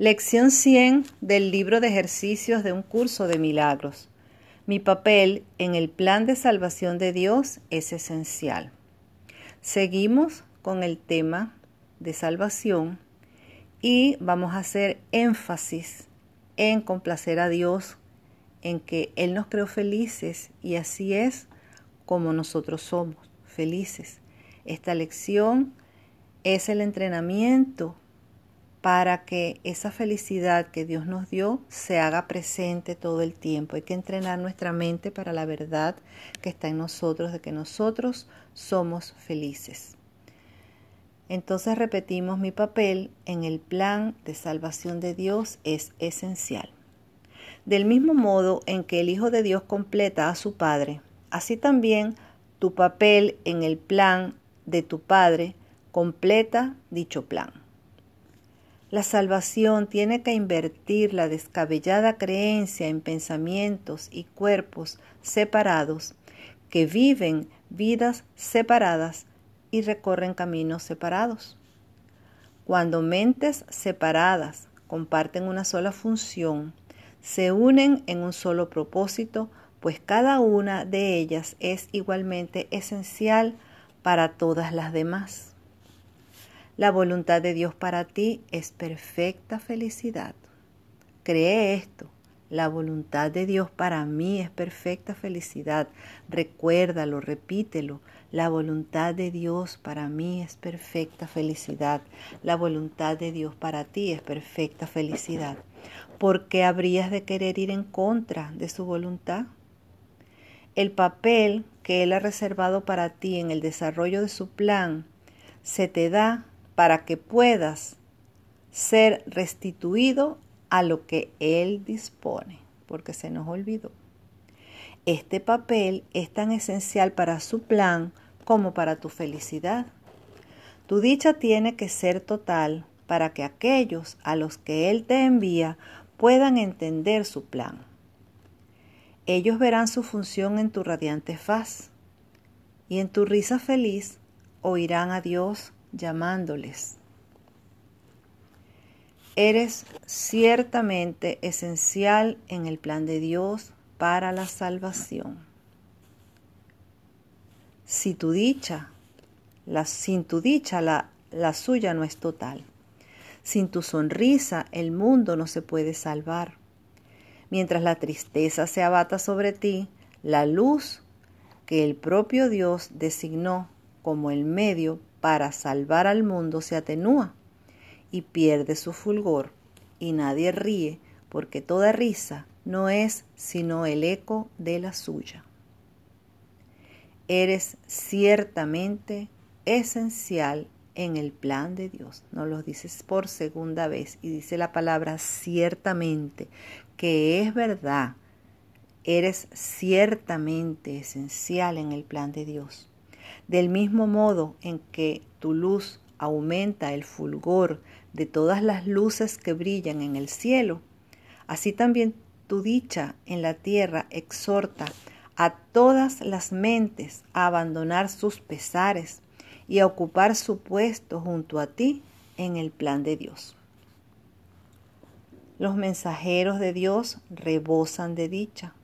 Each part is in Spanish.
Lección 100 del libro de ejercicios de un curso de milagros. Mi papel en el plan de salvación de Dios es esencial. Seguimos con el tema de salvación y vamos a hacer énfasis en complacer a Dios, en que Él nos creó felices y así es como nosotros somos, felices. Esta lección es el entrenamiento para que esa felicidad que Dios nos dio se haga presente todo el tiempo. Hay que entrenar nuestra mente para la verdad que está en nosotros, de que nosotros somos felices. Entonces repetimos, mi papel en el plan de salvación de Dios es esencial. Del mismo modo en que el Hijo de Dios completa a su Padre, así también tu papel en el plan de tu Padre completa dicho plan. La salvación tiene que invertir la descabellada creencia en pensamientos y cuerpos separados que viven vidas separadas y recorren caminos separados. Cuando mentes separadas comparten una sola función, se unen en un solo propósito, pues cada una de ellas es igualmente esencial para todas las demás. La voluntad de Dios para ti es perfecta felicidad. Cree esto. La voluntad de Dios para mí es perfecta felicidad. Recuérdalo, repítelo. La voluntad de Dios para mí es perfecta felicidad. La voluntad de Dios para ti es perfecta felicidad. ¿Por qué habrías de querer ir en contra de su voluntad? El papel que Él ha reservado para ti en el desarrollo de su plan se te da para que puedas ser restituido a lo que Él dispone, porque se nos olvidó. Este papel es tan esencial para su plan como para tu felicidad. Tu dicha tiene que ser total para que aquellos a los que Él te envía puedan entender su plan. Ellos verán su función en tu radiante faz y en tu risa feliz oirán a Dios llamándoles. Eres ciertamente esencial en el plan de Dios para la salvación. Si tu dicha, la, sin tu dicha la, la suya no es total. Sin tu sonrisa el mundo no se puede salvar. Mientras la tristeza se abata sobre ti, la luz que el propio Dios designó como el medio para salvar al mundo se atenúa y pierde su fulgor, y nadie ríe, porque toda risa no es sino el eco de la suya. Eres ciertamente esencial en el plan de Dios. Nos lo dices por segunda vez y dice la palabra ciertamente, que es verdad. Eres ciertamente esencial en el plan de Dios. Del mismo modo en que tu luz aumenta el fulgor de todas las luces que brillan en el cielo, así también tu dicha en la tierra exhorta a todas las mentes a abandonar sus pesares y a ocupar su puesto junto a ti en el plan de Dios. Los mensajeros de Dios rebosan de dicha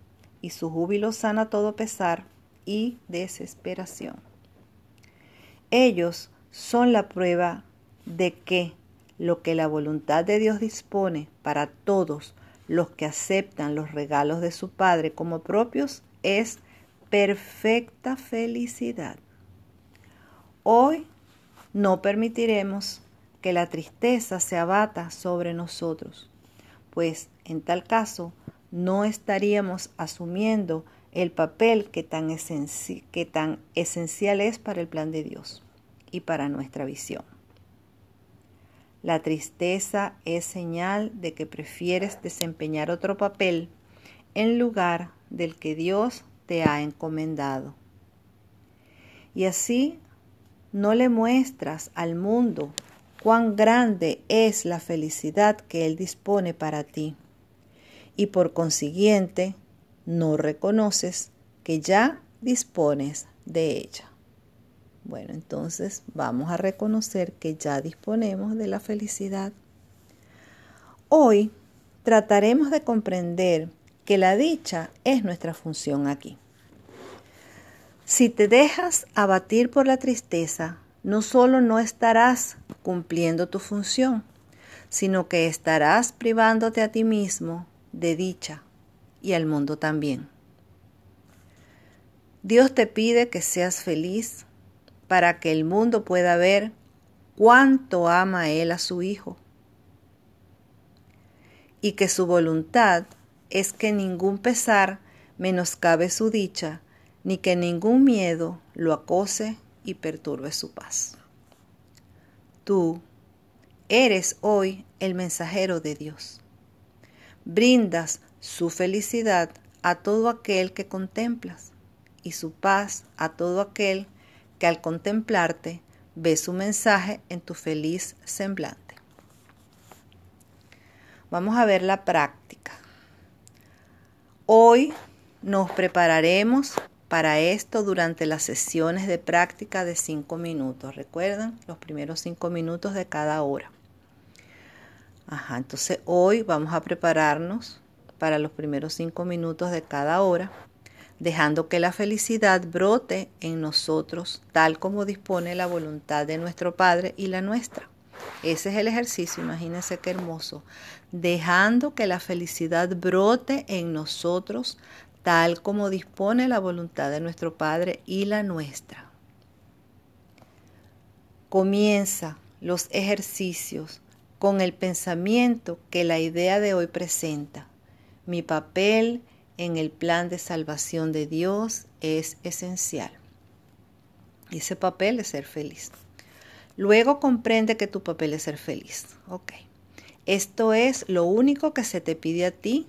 y su júbilo sana todo pesar y desesperación. Ellos son la prueba de que lo que la voluntad de Dios dispone para todos los que aceptan los regalos de su Padre como propios es perfecta felicidad. Hoy no permitiremos que la tristeza se abata sobre nosotros, pues en tal caso no estaríamos asumiendo el papel que tan, que tan esencial es para el plan de Dios y para nuestra visión. La tristeza es señal de que prefieres desempeñar otro papel en lugar del que Dios te ha encomendado. Y así no le muestras al mundo cuán grande es la felicidad que Él dispone para ti. Y por consiguiente, no reconoces que ya dispones de ella. Bueno, entonces vamos a reconocer que ya disponemos de la felicidad. Hoy trataremos de comprender que la dicha es nuestra función aquí. Si te dejas abatir por la tristeza, no solo no estarás cumpliendo tu función, sino que estarás privándote a ti mismo de dicha y al mundo también. Dios te pide que seas feliz para que el mundo pueda ver cuánto ama Él a su Hijo y que su voluntad es que ningún pesar menoscabe su dicha, ni que ningún miedo lo acose y perturbe su paz. Tú eres hoy el mensajero de Dios. Brindas su felicidad a todo aquel que contemplas y su paz a todo aquel que al contemplarte ve su mensaje en tu feliz semblante. Vamos a ver la práctica. Hoy nos prepararemos para esto durante las sesiones de práctica de cinco minutos. ¿Recuerdan? Los primeros cinco minutos de cada hora. Ajá, entonces hoy vamos a prepararnos para los primeros cinco minutos de cada hora, dejando que la felicidad brote en nosotros tal como dispone la voluntad de nuestro Padre y la nuestra. Ese es el ejercicio, imagínense qué hermoso. Dejando que la felicidad brote en nosotros tal como dispone la voluntad de nuestro Padre y la nuestra. Comienza los ejercicios con el pensamiento que la idea de hoy presenta. Mi papel en el plan de salvación de Dios es esencial. Ese papel es ser feliz. Luego comprende que tu papel es ser feliz. Ok. Esto es lo único que se te pide a ti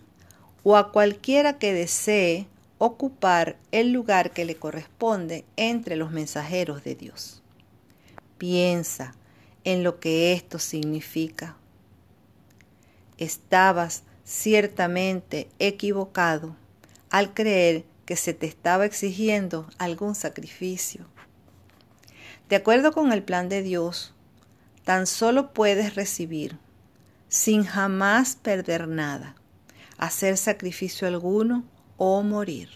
o a cualquiera que desee ocupar el lugar que le corresponde entre los mensajeros de Dios. Piensa en lo que esto significa. Estabas ciertamente equivocado al creer que se te estaba exigiendo algún sacrificio de acuerdo con el plan de Dios, tan solo puedes recibir, sin jamás perder nada, hacer sacrificio alguno o morir.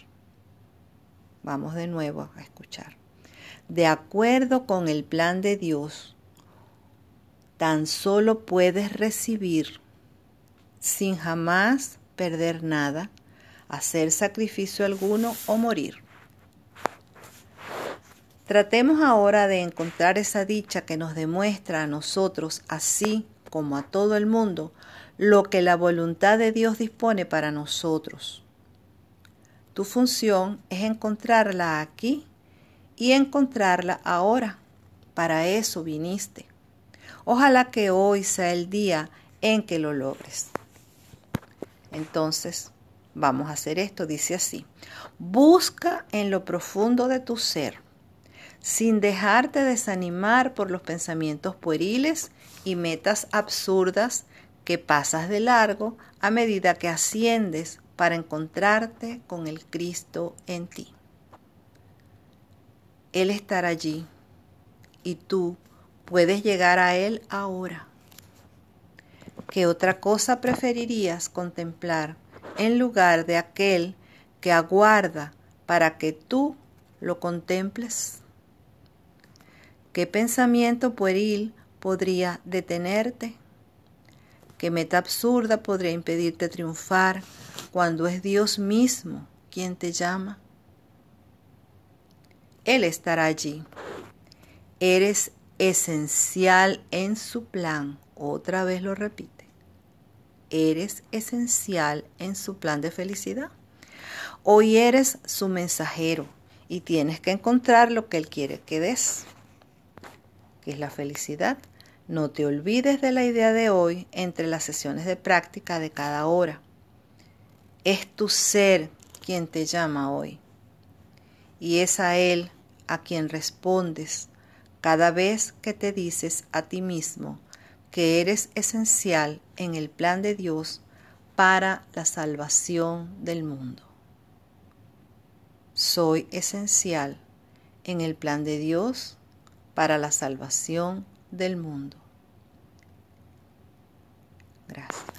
Vamos de nuevo a escuchar. De acuerdo con el plan de Dios, tan solo puedes recibir, sin jamás perder nada, hacer sacrificio alguno o morir. Tratemos ahora de encontrar esa dicha que nos demuestra a nosotros, así como a todo el mundo, lo que la voluntad de Dios dispone para nosotros. Tu función es encontrarla aquí y encontrarla ahora. Para eso viniste. Ojalá que hoy sea el día en que lo logres. Entonces, vamos a hacer esto. Dice así, busca en lo profundo de tu ser sin dejarte desanimar por los pensamientos pueriles y metas absurdas que pasas de largo a medida que asciendes para encontrarte con el Cristo en ti. Él estará allí y tú puedes llegar a Él ahora. ¿Qué otra cosa preferirías contemplar en lugar de aquel que aguarda para que tú lo contemples? ¿Qué pensamiento pueril podría detenerte? ¿Qué meta absurda podría impedirte triunfar cuando es Dios mismo quien te llama? Él estará allí. Eres esencial en su plan. Otra vez lo repite. Eres esencial en su plan de felicidad. Hoy eres su mensajero y tienes que encontrar lo que Él quiere que des que es la felicidad. No te olvides de la idea de hoy entre las sesiones de práctica de cada hora. Es tu ser quien te llama hoy. Y es a Él a quien respondes cada vez que te dices a ti mismo que eres esencial en el plan de Dios para la salvación del mundo. Soy esencial en el plan de Dios para la salvación del mundo. Gracias.